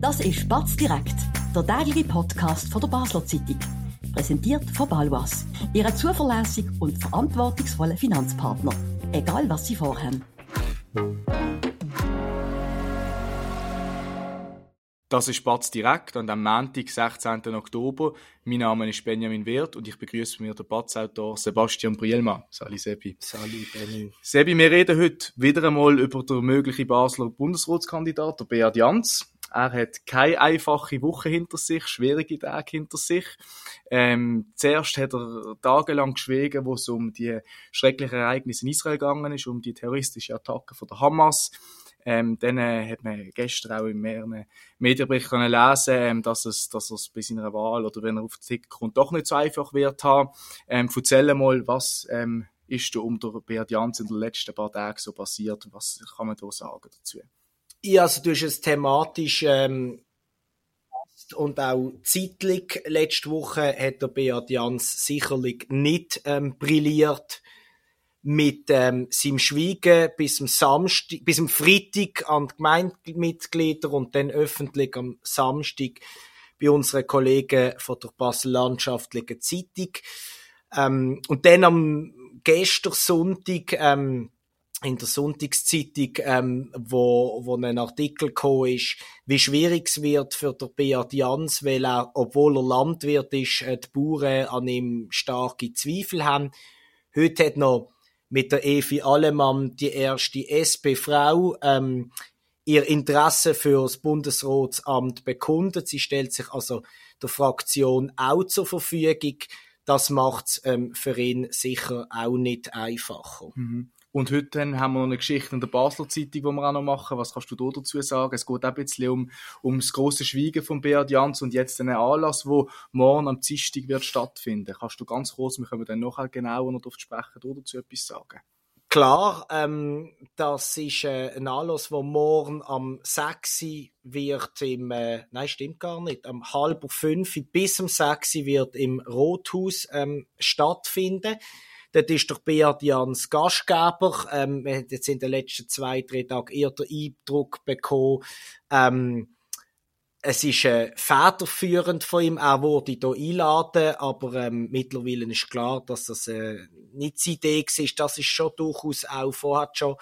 Das ist Batz direkt, der tägliche Podcast von der Basler Zeitung. Präsentiert von Balwas, Ihrem zuverlässigen und verantwortungsvollen Finanzpartner. Egal was Sie vorhaben. Das ist Batz direkt und am Montag, 16. Oktober. Mein Name ist Benjamin Wirth und ich begrüße bei mir den Batz-Autor Sebastian Brielmann. Sali Sebi. Sali Benny. Sebi, wir reden heute wieder einmal über den möglichen Basler Bundesratskandidat, der Beat Jans. Er hat keine einfache Woche hinter sich, schwierige Tage hinter sich. Ähm, zuerst hat er tagelang geschwiegen, wo es um die schrecklichen Ereignisse in Israel gegangen ist, um die terroristische Attacke von der Hamas. Ähm, dann äh, hat man gestern auch in mehreren Medienberichten können lesen, ähm, dass es, dass es bei seiner Wahl oder wenn er auf den Ticket kommt, doch nicht so einfach wird haben. Ähm, erzähl mal, was ähm, ist da um Beat Jans in den letzten paar Tagen so passiert? Was kann man da sagen dazu? Ja, also du hast es thematisch ähm, und auch zeitlich. Letzte Woche hat der Beat Jans sicherlich nicht ähm, brilliert mit ähm, seinem Schweigen bis zum Samstag, bis zum Freitag an die Gemeindemitglieder und dann öffentlich am Samstag bei unseren Kollegen von der Basel Landschaftlichen Zeitung. Ähm, und dann am gestern Sonntag ähm, in der Sonntagszeitung, ähm, wo, wo ein Artikel gekommen ist, wie schwierig es wird für der Beat Jans, weil er, obwohl er Landwirt ist, äh, die Bauern an ihm starke Zweifel haben. Heute hat noch mit der Evi Allemann, die erste SP-Frau, ähm, ihr Interesse für das Bundesratsamt bekundet. Sie stellt sich also der Fraktion auch zur Verfügung. Das macht es ähm, für ihn sicher auch nicht einfacher. Mhm. Und heute haben wir noch eine Geschichte in der Basler Zeitung, die wir auch noch machen. Was kannst du da dazu sagen? Es geht auch ein bisschen um, um das große Schweigen von Beat Jans und jetzt einen Anlass, wo morgen am Dienstag wird stattfinden. Kannst du ganz kurz, wir können dann noch genauer noch darauf sprechen, dazu etwas sagen? Klar, ähm, das ist äh, ein Anlass, wo morgen am 6. wird im, äh, nein, stimmt gar nicht, am halb fünf bis am 6. wird im Rothaus ähm, stattfinden. Dort ist der Beat Jans Gastgeber. Ähm, wir haben jetzt in den letzten zwei, drei Tagen eher den Eindruck bekommen, ähm, es ist äh, federführend von ihm, er wurde hier einladen, aber ähm, mittlerweile ist klar, dass das äh, nicht seine Idee war. Das ist schon durchaus auch vorher schon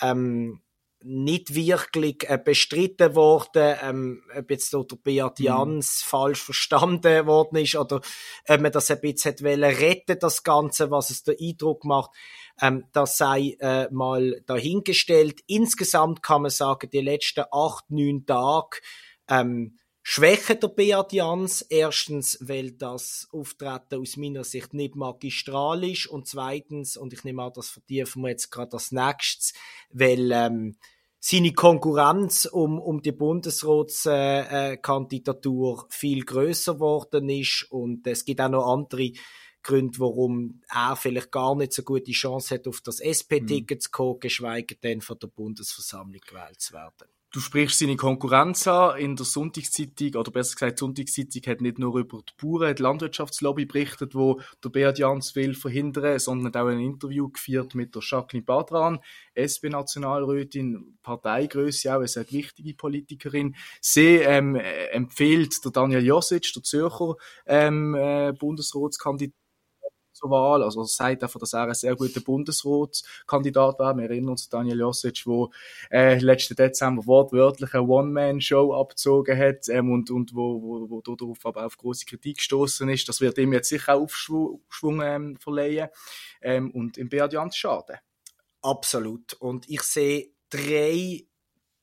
ähm, nicht wirklich äh, bestritten worden, ähm, ob jetzt der Beat mhm. Jans mhm. falsch verstanden worden ist oder ob man das ein bisschen wollen retten, das Ganze, was es den Eindruck macht, ähm, das sei äh, mal dahingestellt. Insgesamt kann man sagen, die letzten acht, neun Tage ähm, schwächen der Beat Jans. Erstens, weil das Auftreten aus meiner Sicht nicht magistral ist und zweitens, und ich nehme an, das vertiefen wir jetzt gerade als nächstes, weil ähm, seine Konkurrenz um, um die Bundesratskandidatur äh, äh, viel größer geworden ist und es gibt auch noch andere Gründe, warum er vielleicht gar nicht so gute Chance hat, auf das SP-Ticket mhm. zu kommen, geschweige denn von der Bundesversammlung gewählt zu werden. Du sprichst seine Konkurrenz an. In der Sonntagszeitung, oder besser gesagt, die Sonntagszeitung hat nicht nur über die Bauern, die Landwirtschaftslobby berichtet, wo der Beat Jans will verhindern, sondern auch ein Interview geführt mit der Jacqueline Badran, SP-Nationalrätin, Parteigröße auch, eine sehr wichtige Politikerin. Sie ähm, empfiehlt der Daniel Josic, der Zürcher ähm, äh, Bundesratskandidat, zur Wahl. Also er sagt einfach, dass er ein sehr guter Bundesratskandidat war. Wir erinnern uns an Daniel Josic, der äh, letzten Dezember wortwörtlich eine One-Man-Show abgezogen hat ähm, und, und wo, wo, wo darauf aber auf große Kritik gestoßen ist. Das wird ihm jetzt sicher auch Aufschwung ähm, verleihen ähm, und im Beat Jans schaden. Absolut. Und ich sehe drei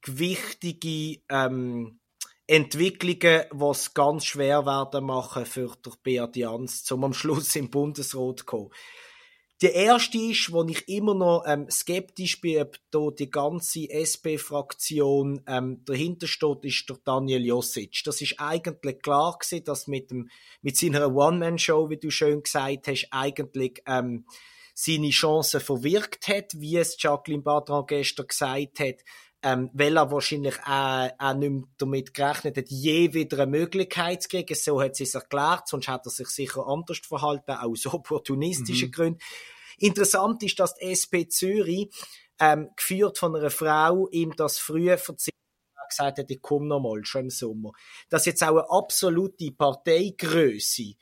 wichtige ähm, Entwicklungen, was ganz schwer werden machen für der Beat Jans, zum am Schluss im Bundesrat zu kommen. Die erste ist, wo ich immer noch ähm, skeptisch bin, ob da die ganze SP-Fraktion ähm, dahinter steht, ist der Daniel Josic. Das ist eigentlich klar gewesen, dass mit dem mit seiner One-Man-Show, wie du schön gesagt hast, eigentlich ähm, seine Chancen verwirkt hat, wie es Jacqueline Badran gestern gesagt hat ähm, weil er wahrscheinlich auch, auch nicht mehr damit gerechnet hat, je wieder eine Möglichkeit zu kriegen. So hat sie es erklärt, sonst hat er sich sicher anders verhalten, auch aus opportunistischen mhm. Gründen. Interessant ist, dass die SP Zürich, ähm, geführt von einer Frau, ihm das frühe verzichtet gesagt hat, ich komme noch mal, schon im Sommer. Dass jetzt auch eine absolute Parteigröße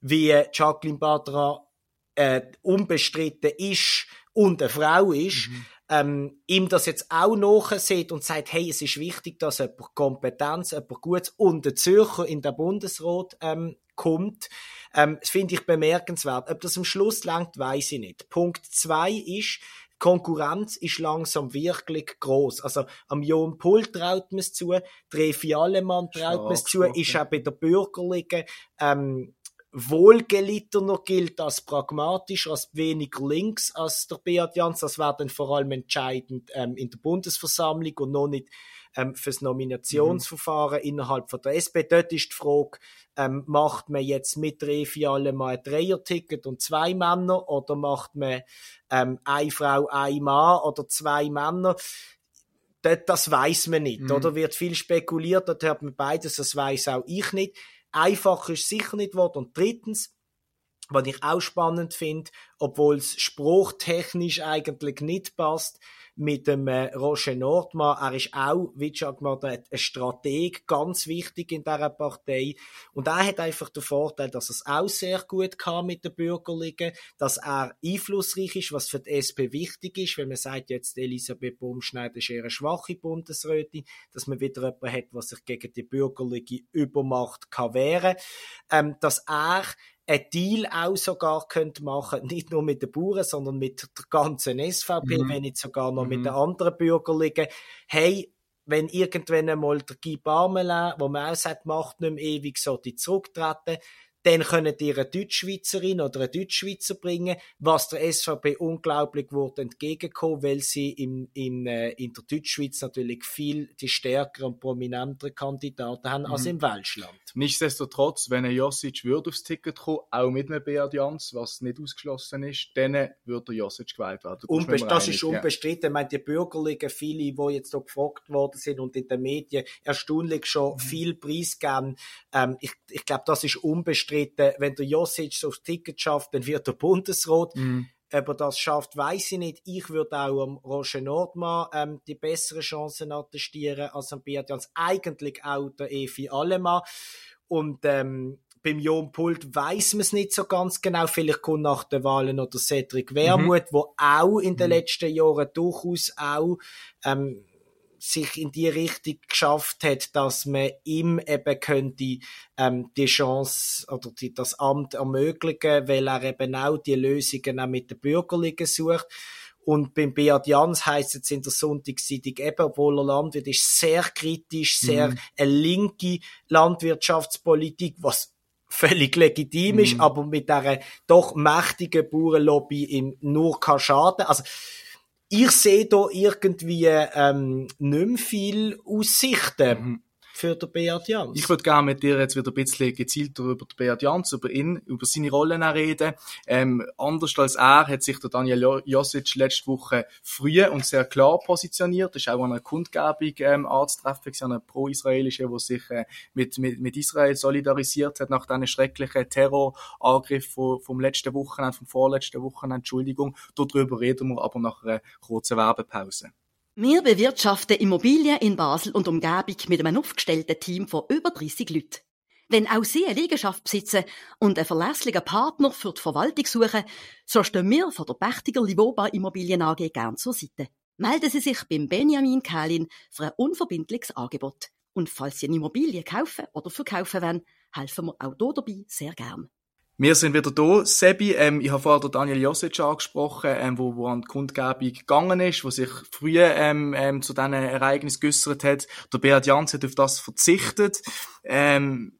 wie Jacqueline Badra äh, unbestritten ist und eine Frau ist, mhm. Ähm, ihm das jetzt auch nachsieht und sagt, hey, es ist wichtig, dass jemand Kompetenz, jemand Gutes und der Zürcher in der Bundesrat ähm, kommt. Ähm, das finde ich bemerkenswert. Ob das am Schluss langt, weiß ich nicht. Punkt zwei ist, Konkurrenz ist langsam wirklich groß. Also am Jon Pull traut man es zu, Trefi Allemann traut man es zu, ist auch bei der Bürgerlichen ähm, wohlgelittener gilt als pragmatisch, als weniger links als der Beat Jans. Das wäre dann vor allem entscheidend ähm, in der Bundesversammlung und noch nicht ähm, fürs Nominationsverfahren mhm. innerhalb von der SP. Dort ist die Frage, ähm, macht man jetzt mit Refi alle mal ein Dreier-Ticket und zwei Männer oder macht man ähm, eine Frau, ein Mann oder zwei Männer? Das, das weiß man nicht, mhm. oder? Wird viel spekuliert, dort hört man beides, das weiß auch ich nicht. Einfach ist sicher nicht geworden. Und drittens, was ich auch spannend finde, obwohl es spruchtechnisch eigentlich nicht passt, mit dem äh, Roger Nordmann. Er ist auch, wie gesagt, ein Strateg, ganz wichtig in dieser Partei. Und er hat einfach den Vorteil, dass er es auch sehr gut kann mit den Bürgerlichen, dass er einflussreich ist, was für die SP wichtig ist, wenn man sagt, jetzt Elisabeth Baumschneider ist eher eine schwache Bundesrätin, dass man wieder jemanden hat, was sich gegen die bürgerliche Übermacht kann wehren, ähm, dass er ein Deal auch sogar könnte machen, nicht nur mit den Bauern, sondern mit der ganzen SVP, mhm. wenn nicht sogar noch mhm. mit den anderen Bürgerlichen. Hey, wenn irgendwann einmal der Guy Barmelin, wo man auch sagt, macht nicht mehr ewig, so die zurücktreten, dann können die eine Deutschschweizerin oder einen Deutschschweizer bringen, was der SVP unglaublich wurde entgegenkommen, weil sie im, im, äh, in der Deutschschweiz natürlich viel die stärkeren und prominenteren Kandidaten haben mhm. als im Welschland. Nichtsdestotrotz, wenn ein Josic würde aufs Ticket kommen, auch mit einem Beat Jans, was nicht ausgeschlossen ist, dann würde der Josic gewählt werden. Unbest das ist unbestritten. Ich meine, die Bürgerlichen, viele, die jetzt hier gefragt worden sind und in den Medien erstaunlich schon mhm. viel Preis geben, ähm, ich, ich glaube, das ist unbestritten bestritten, wenn der Josic das Ticket schafft, dann wird er Bundesrat. Mm. Ob er das schafft, weiß ich nicht. Ich würde auch am Roger Nordmann ähm, die besseren Chancen attestieren als am Beat Jans. Eigentlich auch der Efi Allemann. Und ähm, beim Jon Pult weiß man es nicht so ganz genau. Vielleicht kommt nach den Wahlen oder Cedric Wermuth, mhm. wo auch in den mhm. letzten Jahren durchaus auch ähm, sich in die Richtung geschafft hat, dass man ihm eben könnte ähm, die Chance oder die, das Amt ermöglichen, weil er eben auch die Lösungen auch mit den Bürgerlichen sucht. Und beim Beat Jans heisst es in der Sonntagszeitung eben, obwohl er Landwirt ist, sehr kritisch, sehr mhm. eine linke Landwirtschaftspolitik, was völlig legitim mhm. ist, aber mit dieser doch mächtigen Bauernlobby ihm nur kann schaden. Also, ich sehe da irgendwie ähm, nicht mehr viel Aussichten. Mhm für den Beat Jans. Ich würde gerne mit dir jetzt wieder ein bisschen gezielter über den Beat Jans, über ihn, über seine Rollen reden. Ähm, anders als er hat sich der Daniel Josic letzte Woche früh und sehr klar positioniert. Das ist auch eine Kundgebung ähm, anzutreffen, eine pro-israelische, die sich äh, mit, mit, mit Israel solidarisiert hat nach diesen schrecklichen Terrorangriff vom, vom letzten Wochenende, vom vorletzten Wochenende, Entschuldigung. Darüber reden wir aber nach einer kurzen Werbepause. Wir bewirtschaften Immobilien in Basel und Umgebung mit einem aufgestellten Team von über 30 Leuten. Wenn auch Sie eine Liegenschaft besitzen und einen verlässlichen Partner für die Verwaltung suchen, so stehen wir von der Pächtiger Livoba Immobilien AG gern zur Seite. Melden Sie sich beim Benjamin Kählin für ein unverbindliches Angebot. Und falls Sie eine Immobilie kaufen oder verkaufen wollen, helfen wir auch hier dabei sehr gern. Wir sind wieder da. Sebi, ähm, ich habe vorher Daniel Josic angesprochen, ähm, wo, wo an die Kundgebung gegangen ist, wo sich früher ähm, ähm, zu diesen Ereignissen geäussert hat. Der Beat Jans hat auf das verzichtet. Ähm,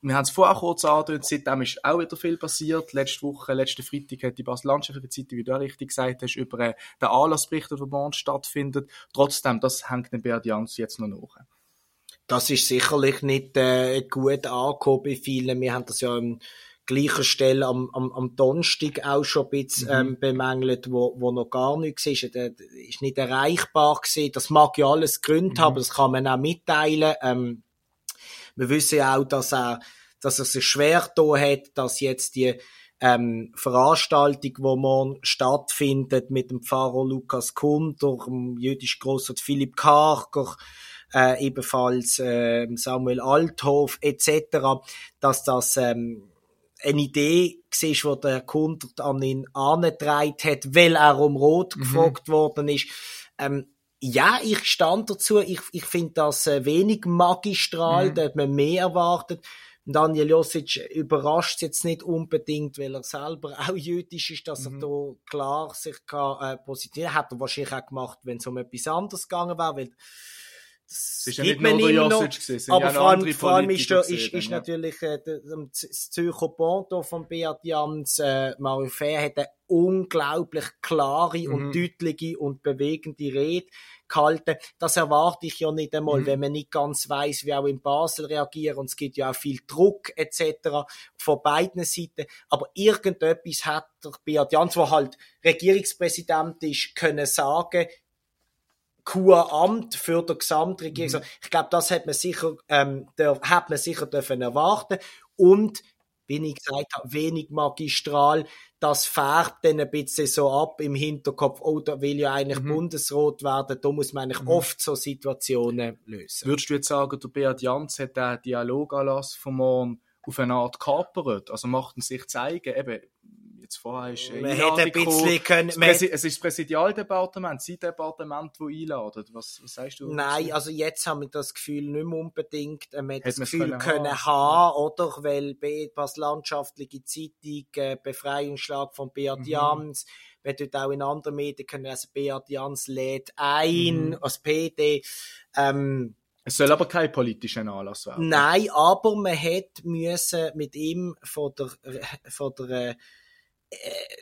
wir haben es vorher kurz angedeutet, seitdem ist auch wieder viel passiert. Letzte Woche, letzten Freitag hat die Basel-Landschaftliche Zeitung, wie du richtig gesagt hast, über äh, den Anlassbericht, der morgen stattfindet. Trotzdem, das hängt dem Beat Jans jetzt noch nach. Das ist sicherlich nicht äh, gut angekommen bei vielen. Wir haben das ja im gleicher Stelle am, am, am Donnerstag auch schon ein bisschen mhm. ähm, bemängelt, wo, wo noch gar nichts ist. Der ist nicht erreichbar gewesen. Das mag ja alles Gründe mhm. haben, das kann man auch mitteilen. Ähm, wir wissen ja auch, dass er, dass er sich schwer da hat, dass jetzt die ähm, Veranstaltung, wo morgen stattfindet mit dem Pfarrer Lukas Kunder, dem jüdischen Grossrat Philipp Karger, äh, ebenfalls äh, Samuel Althoff etc., dass das ähm, eine Idee war, die der Kunde an ihn angetragen hat, weil er um Rot mhm. gefragt worden ist. Ähm, ja, ich stand dazu. Ich, ich finde das äh, wenig magistral, mhm. da hat man mehr erwartet. Daniel Josic überrascht jetzt nicht unbedingt, weil er selber auch jüdisch ist, dass mhm. er da klar sich kann, äh, positionieren. Hat er wahrscheinlich auch gemacht, wenn es um etwas anderes gegangen wäre, weil das ist ja nicht nur der Josic gewesen, aber vor allem, vor allem ist, der, ist, ist natürlich äh, das Zürcher Ponto von Beat Jans, äh, Mario Fair hat eine unglaublich klare mhm. und deutliche und bewegende Rede gehalten. Das erwarte ich ja nicht einmal, mhm. wenn man nicht ganz weiß, wie auch in Basel reagieren. Und es gibt ja auch viel Druck etc. von beiden Seiten. Aber irgendetwas hat der Beat Jans, der halt Regierungspräsident ist, können sagen, Kuramt für die Gesamtregierung. Mhm. Ich glaube, das hat man sicher, ähm, der, hat man sicher dürfen erwarten. Und, wie ich gesagt habe, wenig magistral. Das färbt dann ein bisschen so ab im Hinterkopf, oh, da will ja eigentlich mhm. Bundesrat werden, da muss man eigentlich mhm. oft so Situationen lösen. Würdest du jetzt sagen, der Beat Jans hat den Dialoganlass von morgen auf eine Art kapert? Also macht er sich zeigen, eben, jetzt vorher ist man hätte ein bisschen können, es ist das Präsidialdepartement, sein Departement, das einladet. Was, was sagst du? Nein, also jetzt haben wir das Gefühl nicht mehr unbedingt. Man hätte das Gefühl können, können haben, oder? Weil BEPAS Landschaftliche Zeitung, äh, Befreiungsschlag von Beat mhm. Jans, man dort auch in anderen Medien können, also Beat Jans lädt ein, mhm. als PD, ähm, es soll aber kein politischer Anlass werden. Nein, aber man hätte müssen mit ihm von der, von der äh,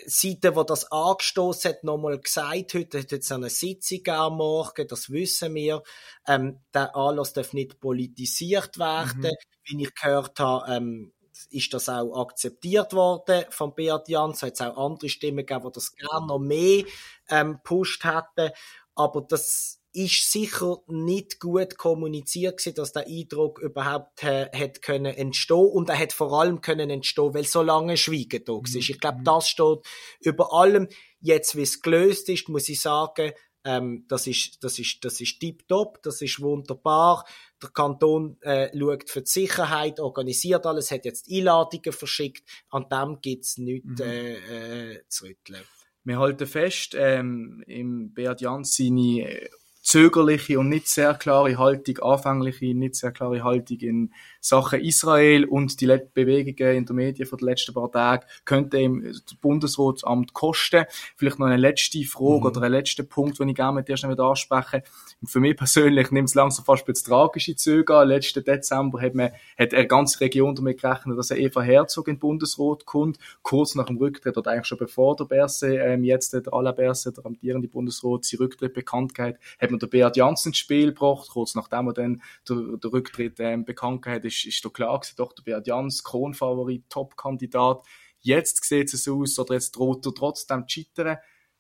Seite, wo das angestoßen hat, nochmal gesagt, heute hat jetzt eine Sitzung am Morgen, das wissen wir. Ähm, der Anlass darf nicht politisiert werden. Mhm. Wie ich gehört habe, ähm, ist das auch akzeptiert worden von Beat Jans. Es hat auch andere Stimmen gegeben, die das gerne noch mehr ähm, pusht hätten. Aber das ist sicher nicht gut kommuniziert gewesen, dass der Eindruck überhaupt äh, hat können entstehen und er hat vor allem können entstehen, weil so lange Schweigen da war. Mhm. Ich glaube, das steht über allem. Jetzt, wie es gelöst ist, muss ich sagen, ähm, das ist, das ist, das ist tipptopp, das ist wunderbar. Der Kanton äh, schaut für die Sicherheit, organisiert alles, hat jetzt Einladungen verschickt. An dem gibt's nichts mhm. äh, äh, zu rütteln. Wir halten fest, ähm, im Beat Jans seine äh, zögerliche und nicht sehr klare Haltung, anfängliche, nicht sehr klare Haltung in Sachen Israel und die Bewegungen in den Medien von den letzten paar Tagen könnte ihm das Bundesratsamt kosten. Vielleicht noch eine letzte Frage mhm. oder einen letzten Punkt, den ich gerne mit dir schnell ansprechen Für mich persönlich nimmt es langsam fast ein tragische Züge an. Letzten Dezember hat, man, hat eine ganze Region damit gerechnet, dass Eva Herzog in den Bundesrat kommt, kurz nach dem Rücktritt oder eigentlich schon bevor der Berse, ähm, jetzt der Alain Berse, der amtierende Bundesrat, sein Rücktritt bekannt hat, hat man der Beat Janssen ins Spiel gebracht, kurz nachdem er dann der Rücktritt ähm, bekannt hat, ist, ist doch klar gewesen, doch, der Beat Jans, Kronfavorit, Top-Kandidat. Jetzt sieht es aus, oder jetzt droht er trotzdem zu scheitern.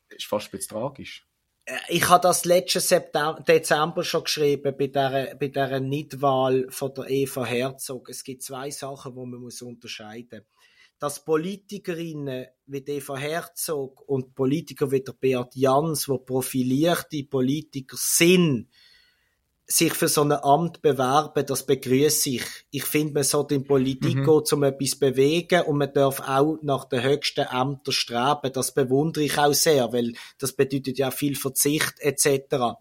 Das ist fast ein bisschen tragisch. Äh, ich habe das letzten September, Dezember schon geschrieben bei der, bei der Nichtwahl von der Eva Herzog. Es gibt zwei Sachen, die man muss unterscheiden muss. Dass Politikerinnen wie Eva Herzog und Politiker wie der Beat Jans, die profilierte Politiker sind, sich für so ein Amt bewerben, das begrüße ich. Ich finde, man sollte in Politik mhm. gehen, um etwas zu bewegen und man darf auch nach den höchsten Ämtern streben. Das bewundere ich auch sehr, weil das bedeutet ja viel Verzicht etc.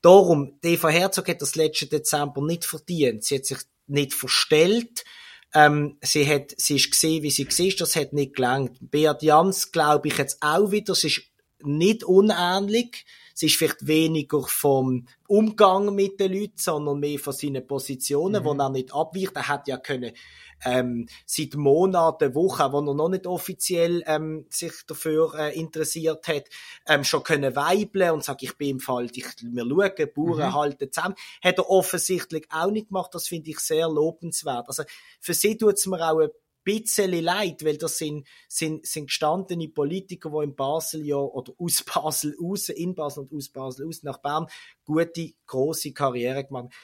Darum, Eva Herzog hat das letzte Dezember nicht verdient. Sie hat sich nicht verstellt. Ähm, sie hat, sie ist gesehen, wie sie war, das hat nicht gelangt. Beat Jans, glaube ich jetzt auch wieder, sie ist nicht unähnlich es ist vielleicht weniger vom Umgang mit den Leuten, sondern mehr von seinen Positionen, mhm. wo er nicht abweicht. Er hat ja können ähm, seit Monaten, Wochen, wo er noch nicht offiziell ähm, sich dafür äh, interessiert hat, ähm, schon können weibeln und sagen, ich bin im Fall, ich, wir schauen, Bauern mhm. halten zusammen. Hat er offensichtlich auch nicht gemacht. Das finde ich sehr lobenswert. Also für sie tut es mir auch ein bisschen leid, weil das sind, sind, sind gestandene Politiker, die in Basel ja, oder aus Basel aus, in Basel und aus Basel aus nach Bern, gute, große Karriere gemacht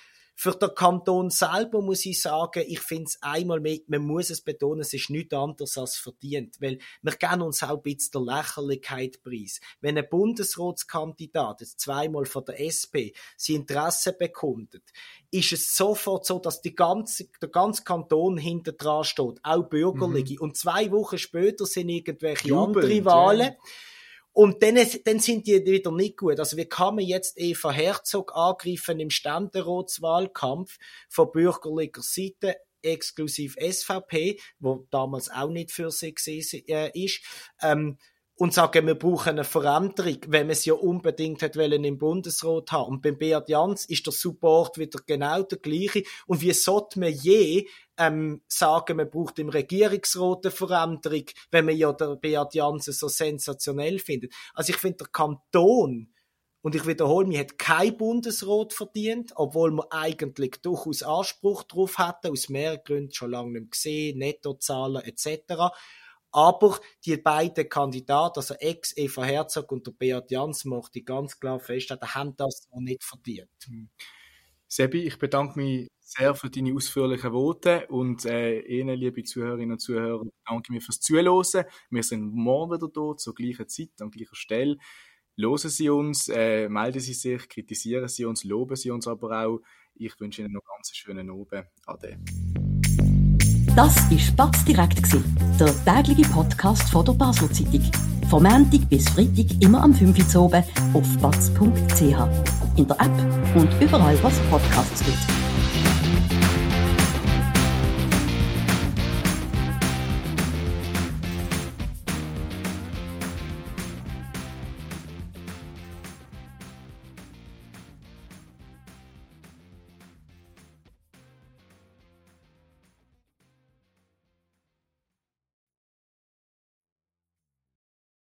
Für den Kanton selber muss ich sagen, ich finde es einmal mehr, man muss es betonen, es ist nichts anderes als verdient, weil wir geben uns auch ein bisschen der Lächerlichkeit preis. Wenn ein Bundesratskandidat jetzt zweimal von der SP sein Interesse bekundet, ist es sofort so, dass die ganze, der ganze Kanton hinter dran steht, auch Bürgerliche. Mhm. Und zwei Wochen später sind irgendwelche Jubelnd, andere Wahlen. Ja. Und dann, dann sind die wieder nicht gut. Also wie kann man jetzt Eva Herzog angreifen im Ständeratswahlkampf von bürgerlicher Seite, exklusiv SVP, wo damals auch nicht für sie gewesen, äh, ist, ähm, und sagen, wir brauchen eine Veränderung, wenn man es ja unbedingt hat wollen im Bundesrat haben. Und beim Beat Jans ist der Support wieder genau der gleiche. Und wie sollte man je ähm, sagen, man braucht im Regierungsrat eine Veränderung, wenn man ja der Beat Jans so sensationell findet. Also ich finde, der Kanton und ich wiederhole, mir hat kein Bundesrat verdient, obwohl man eigentlich durchaus Anspruch darauf hatte, aus mehreren Gründen schon lange nicht gesehen, Nettozahlen etc. Aber die beiden Kandidaten, also Ex-Eva Herzog und der Beat Jans, möchte ich ganz klar feststellen, haben das noch nicht verdient. Hm. Sebi, ich bedanke mich sehr für deine ausführlichen Worte und äh, Ihnen, liebe Zuhörerinnen und Zuhörer, danke mir fürs Zuhören. Wir sind morgen wieder da, zur gleichen Zeit, an gleicher Stelle. Hören Sie uns, äh, melden Sie sich, kritisieren Sie uns, loben Sie uns aber auch. Ich wünsche Ihnen noch ganz schönen Abend. Ade. Das war Spatz direkt, der tägliche Podcast von der Basel Zeitung. Von Montag bis Freitag immer am 5 Uhr oben auf batz.ch. In der App und überall, was Podcasts gibt.